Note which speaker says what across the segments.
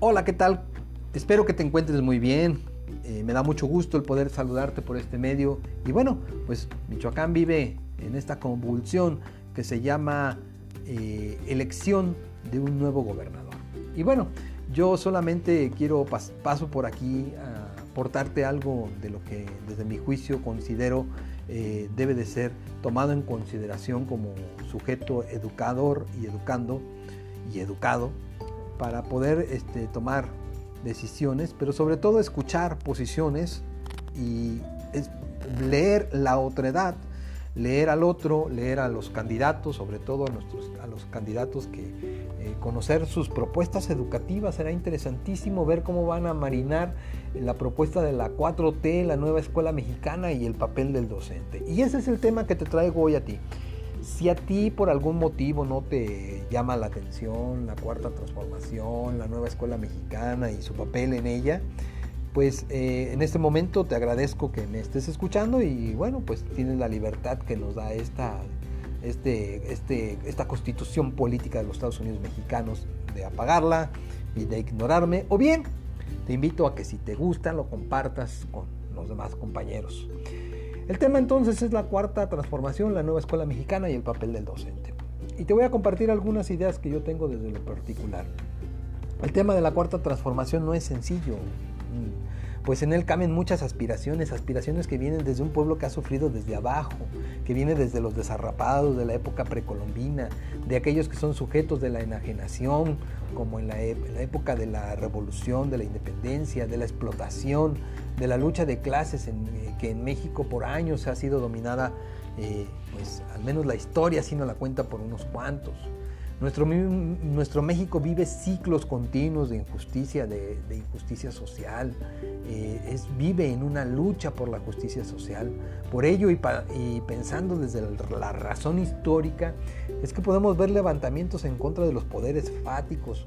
Speaker 1: Hola, ¿qué tal? Espero que te encuentres muy bien. Eh, me da mucho gusto el poder saludarte por este medio. Y bueno, pues Michoacán vive en esta convulsión que se llama eh, elección de un nuevo gobernador. Y bueno, yo solamente quiero paso por aquí a aportarte algo de lo que desde mi juicio considero eh, debe de ser tomado en consideración como sujeto educador y educando y educado para poder este, tomar decisiones, pero sobre todo escuchar posiciones y leer la otredad, leer al otro, leer a los candidatos, sobre todo a los candidatos que eh, conocer sus propuestas educativas. Será interesantísimo ver cómo van a marinar la propuesta de la 4T, la nueva escuela mexicana y el papel del docente. Y ese es el tema que te traigo hoy a ti. Si a ti por algún motivo no te llama la atención la cuarta transformación, la nueva escuela mexicana y su papel en ella, pues eh, en este momento te agradezco que me estés escuchando y bueno, pues tienes la libertad que nos da esta, este, este, esta constitución política de los Estados Unidos mexicanos de apagarla y de ignorarme, o bien te invito a que si te gusta lo compartas con los demás compañeros. El tema entonces es la cuarta transformación, la nueva escuela mexicana y el papel del docente. Y te voy a compartir algunas ideas que yo tengo desde lo particular. El tema de la cuarta transformación no es sencillo, pues en él cambian muchas aspiraciones, aspiraciones que vienen desde un pueblo que ha sufrido desde abajo, que viene desde los desarrapados de la época precolombina, de aquellos que son sujetos de la enajenación, como en la, época de la revolución, de la independencia, de la explotación, de la lucha de clases eh, que en México por años ha sido dominada, eh, pues al menos la historia así no la cuenta por unos cuantos. Nuestro, nuestro México vive ciclos continuos de injusticia, de, injusticia social, eh, es, vive en una lucha por la justicia social. Por ello y, pensando desde la razón histórica, es que podemos ver levantamientos en contra de los poderes fáticos.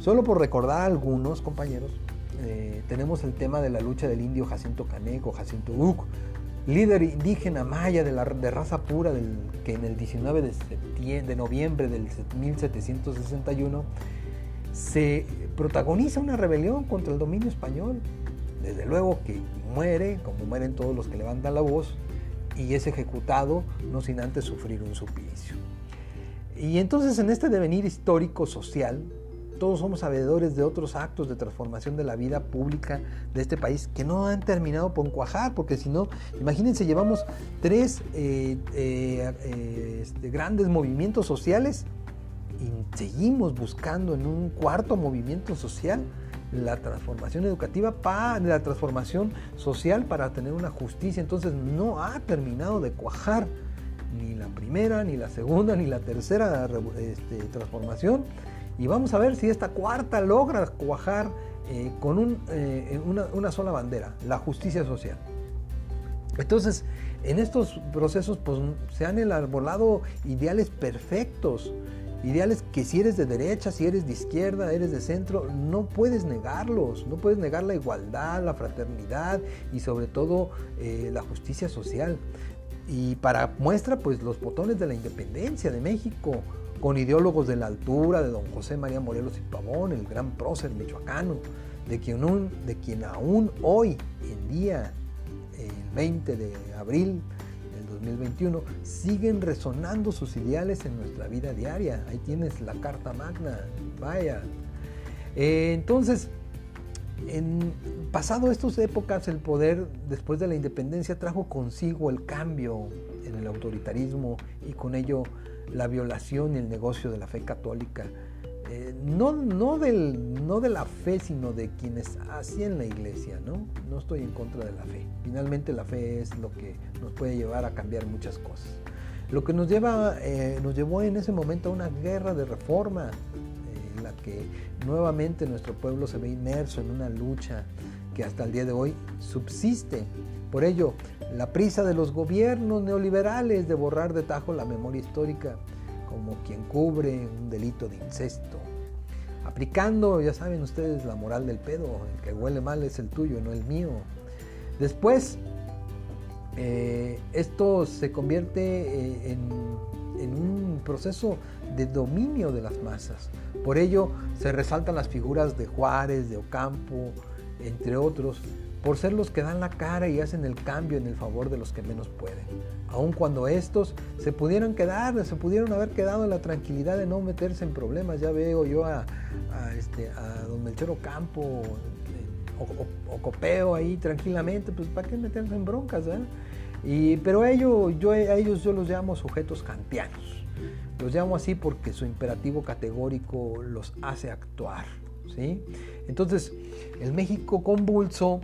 Speaker 1: Solo por recordar algunos, compañeros, eh, tenemos el tema de la lucha del indio Jacinto Caneco, Jacinto Uc, líder indígena maya de, la, de raza pura que en el 19 de, de noviembre del 1761 se protagoniza una rebelión contra el dominio español. Desde luego que muere, como mueren todos los que levantan la voz, y es ejecutado no sin antes sufrir un suplicio. Y entonces en este devenir histórico social, todos somos sabedores de otros actos de transformación de la vida pública de este país que no han terminado por cuajar, porque si no, imagínense, llevamos tres eh, eh, eh, este, grandes movimientos sociales y seguimos buscando en un cuarto movimiento social la transformación educativa, para, la transformación social para tener una justicia. Entonces no ha terminado de cuajar ni la primera, ni la segunda, ni la tercera este, transformación y vamos a ver si esta cuarta logra cuajar eh, con eh, una, sola bandera, la justicia social. Entonces, en estos procesos pues, se han elaborado ideales perfectos, ideales que si eres de derecha, si eres de izquierda, eres de centro, no puedes negarlos, no puedes negar la igualdad, la fraternidad y sobre todo eh, la justicia social. Y para muestra, pues los botones de la independencia de México, con ideólogos de la altura de don José María Morelos y Pavón, el gran prócer michoacano, de quien, aún hoy en día, el 20 de abril del 2021, siguen resonando sus ideales en nuestra vida diaria. Ahí tienes la Carta Magna, vaya. Eh, entonces, en pasado estas épocas, el poder después de la independencia trajo consigo el cambio en el autoritarismo y con ello la violación y el negocio de la fe católica. Eh, no, no, del, no de la fe, sino de quienes hacían la iglesia, ¿no? No estoy en contra de la fe. Finalmente la fe es lo que nos puede llevar a cambiar muchas cosas. Lo que nos, lleva, eh, nos llevó en ese momento a una guerra de reforma, eh, en la que nuevamente nuestro pueblo se ve inmerso en una lucha que hasta el día de hoy subsiste. Por ello, la prisa de los gobiernos neoliberales de borrar de tajo la memoria histórica como quien cubre un delito de incesto, aplicando, ya saben ustedes, la moral del pedo, el que huele mal es el tuyo, no el mío. Después, eh, esto se convierte eh, en, en un proceso de dominio de las masas, Por ello se resaltan las figuras de Juárez, de Ocampo, entre otros, por ser los que dan la cara y hacen el cambio en el favor de los que menos pueden. Aun cuando estos se pudieran quedar, se pudieron haber quedado en la tranquilidad de no meterse en problemas. Ya veo yo a, este, a don Melchor Ocampo o, Copeo ahí tranquilamente, pues ¿para qué meterse en broncas? Eh? Y, pero ellos, yo, a ellos yo los llamo sujetos kantianos. Los llamo así porque su imperativo categórico los hace actuar. Entonces, el México convulso,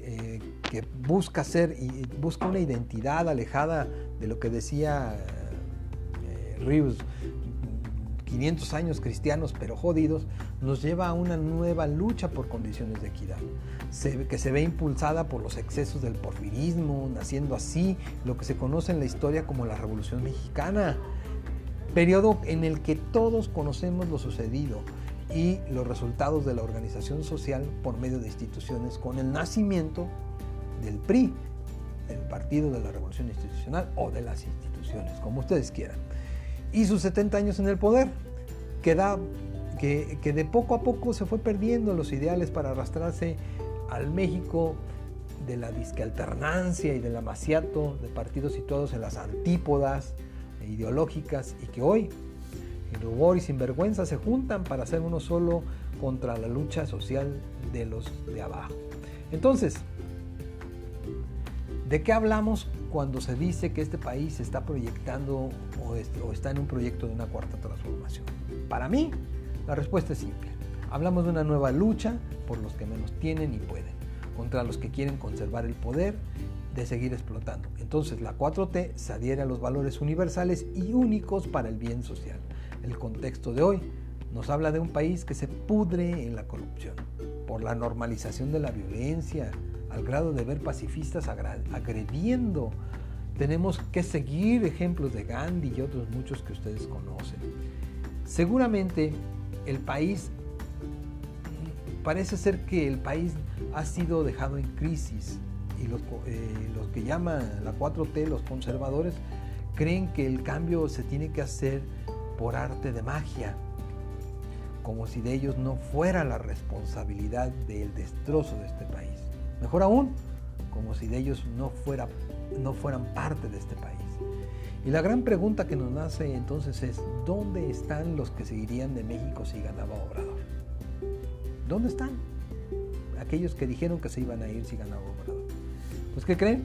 Speaker 1: eh, que busca ser y busca una identidad alejada de lo que decía eh, Rius, 500 años cristianos pero jodidos, nos lleva a una nueva lucha por condiciones de equidad, que se ve impulsada por los excesos del porfirismo, naciendo así lo que se conoce en la historia como la Revolución Mexicana, periodo en el que todos conocemos lo sucedido y los resultados de la organización social por medio de instituciones con el nacimiento del PRI, el Partido de la Revolución Institucional o de las instituciones, como ustedes quieran. Y sus 70 años en el poder, que, que, de poco a poco se fue perdiendo los ideales para arrastrarse al México de la disque alternancia y del amaciato de partidos situados en las antípodas ideológicas y que hoy, en rubor y sinvergüenza, se juntan para hacer uno solo contra la lucha social de los de abajo. Entonces, ¿de qué hablamos cuando se dice que este país se está proyectando o, está en un proyecto de una cuarta transformación? Para mí, la respuesta es simple. Hablamos de una nueva lucha por los que menos tienen y pueden, contra los que quieren conservar el poder de seguir explotando. Entonces la 4T se adhiere a los valores universales y únicos para el bien social. El contexto de hoy nos habla de un país que se pudre en la corrupción, por la normalización de la violencia, al grado de ver pacifistas agrediendo. Tenemos que seguir ejemplos de Gandhi y otros muchos que ustedes conocen. Seguramente el país, parece ser que el país ha sido dejado en crisis y los, eh, que llaman la 4T, los conservadores, creen que el cambio se tiene que hacer por arte de magia, como si de ellos no fuera la responsabilidad del destrozo de este país. Mejor aún, como si de ellos no, fuera, no fueran parte de este país. Y la gran pregunta que nos nace entonces es, ¿dónde están los que seguirían de México si ganaba Obrador? ¿Dónde están? Aquellos que dijeron que se iban a ir si ganaba Obrador. Pues ¿qué creen?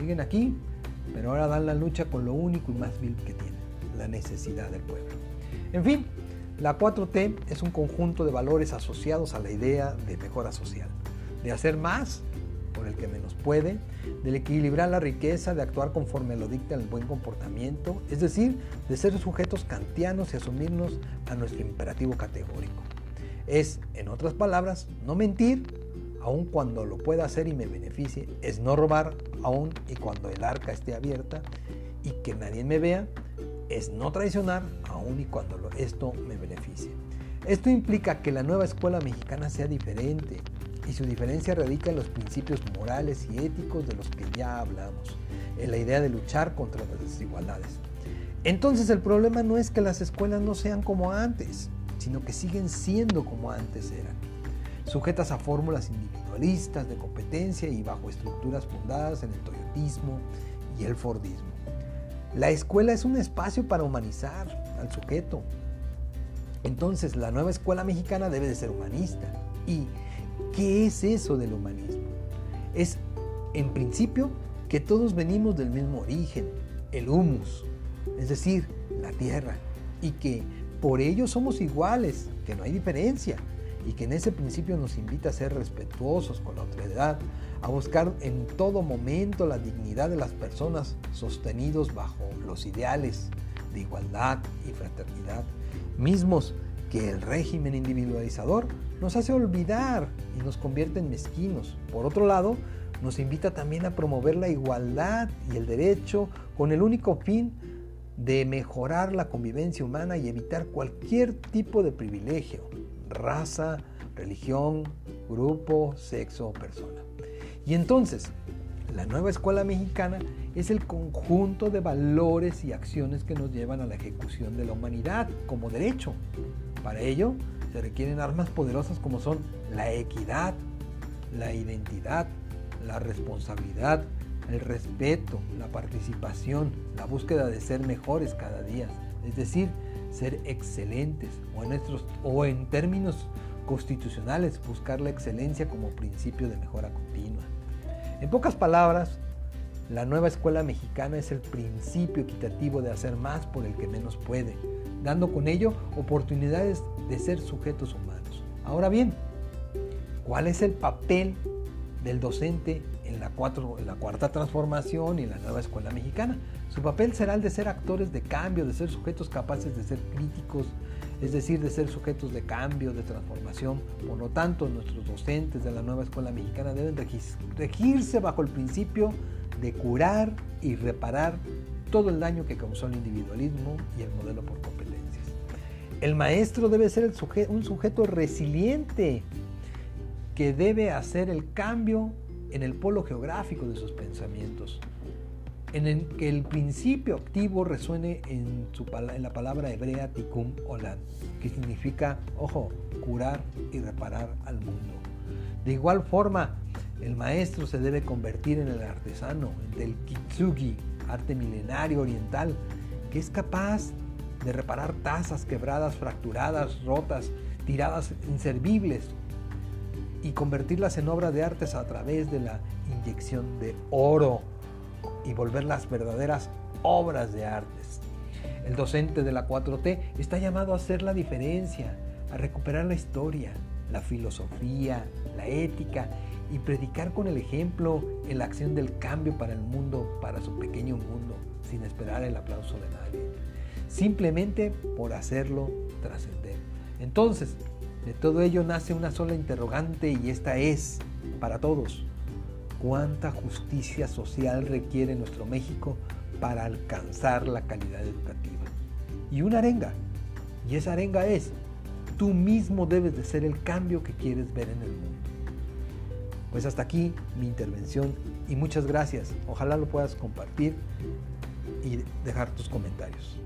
Speaker 1: Siguen aquí, pero ahora dan la lucha con lo único y más vil que tienen, la necesidad del pueblo. En fin, la 4T es un conjunto de valores asociados a la idea de mejora social, de hacer más por el que menos puede, del equilibrar la riqueza, de actuar conforme lo dicta el buen comportamiento, es decir, de ser sujetos kantianos y asumirnos a nuestro imperativo categórico. Es, en otras palabras, no mentir, aun cuando lo pueda hacer y me beneficie, es no robar, aun y cuando el arca esté abierta y que nadie me vea, es no traicionar, aun y cuando esto me beneficie. Esto implica que la nueva escuela mexicana sea diferente, y su diferencia radica en los principios morales y éticos de los que ya hablamos, en la idea de luchar contra las desigualdades. Entonces el problema no es que las escuelas no sean como antes, sino que siguen siendo como antes eran, sujetas a fórmulas individualistas de competencia y bajo estructuras fundadas en el toyotismo y el fordismo. La escuela es un espacio para humanizar al sujeto. Entonces la nueva escuela mexicana debe de ser humanista y ¿Qué es eso del humanismo? Es, en principio, que todos venimos del mismo origen, el humus, es decir, la tierra, y que por ello somos iguales, que no hay diferencia, y que en ese principio nos invita a ser respetuosos con la otredad, a buscar en todo momento la dignidad de las personas sostenidos bajo los ideales de igualdad y fraternidad, mismos que el régimen individualizador nos hace olvidar y nos convierte en mezquinos. Por otro lado, nos invita también a promover la igualdad y el derecho con el único fin de mejorar la convivencia humana y evitar cualquier tipo de privilegio, raza, religión, grupo, sexo o persona. Y entonces, La nueva escuela mexicana es el conjunto de valores y acciones que nos llevan a la ejecución de la humanidad como derecho. Para ello se requieren armas poderosas como son la equidad, la identidad, la responsabilidad, el respeto, la participación, la búsqueda de ser mejores cada día, es decir, ser excelentes o en, o en términos constitucionales buscar la excelencia como principio de mejora continua. En pocas palabras, la nueva escuela mexicana es el principio equitativo de hacer más por el que menos puede, dando con ello oportunidades de ser sujetos humanos. Ahora bien, ¿cuál es el papel del docente en la, cuarta transformación y en la nueva escuela mexicana? Su papel será el de ser actores de cambio, de ser sujetos capaces de ser críticos, es decir, de ser sujetos de cambio, de transformación. Por lo tanto, nuestros docentes de la nueva escuela mexicana deben regirse bajo el principio de curar y reparar todo el daño que causó el individualismo y el modelo por competencias. El maestro debe ser un sujeto resiliente que debe hacer el cambio en el polo geográfico de sus pensamientos, en el que el principio activo resuene en, la palabra hebrea tikkun olam, que significa, ojo, curar y reparar al mundo. De igual forma, el maestro se debe convertir en el artesano, del kitsugi, arte milenario oriental, que es capaz de reparar tazas quebradas, fracturadas, rotas, tiradas inservibles y convertirlas en obras de artes a través de la inyección de oro y volverlas verdaderas obras de artes. El docente de la 4T está llamado a hacer la diferencia, a recuperar la historia, la filosofía, la ética y predicar con el ejemplo en la acción del cambio para el mundo, para su pequeño mundo, sin esperar el aplauso de nadie. Simplemente por hacerlo trascender. Entonces, de todo ello nace una sola interrogante y esta es, para todos, cuánta justicia social requiere nuestro México para alcanzar la calidad educativa. Y una arenga, y esa arenga es, tú mismo debes de ser el cambio que quieres ver en el mundo. Pues hasta aquí mi intervención y muchas gracias. Ojalá lo puedas compartir y dejar tus comentarios.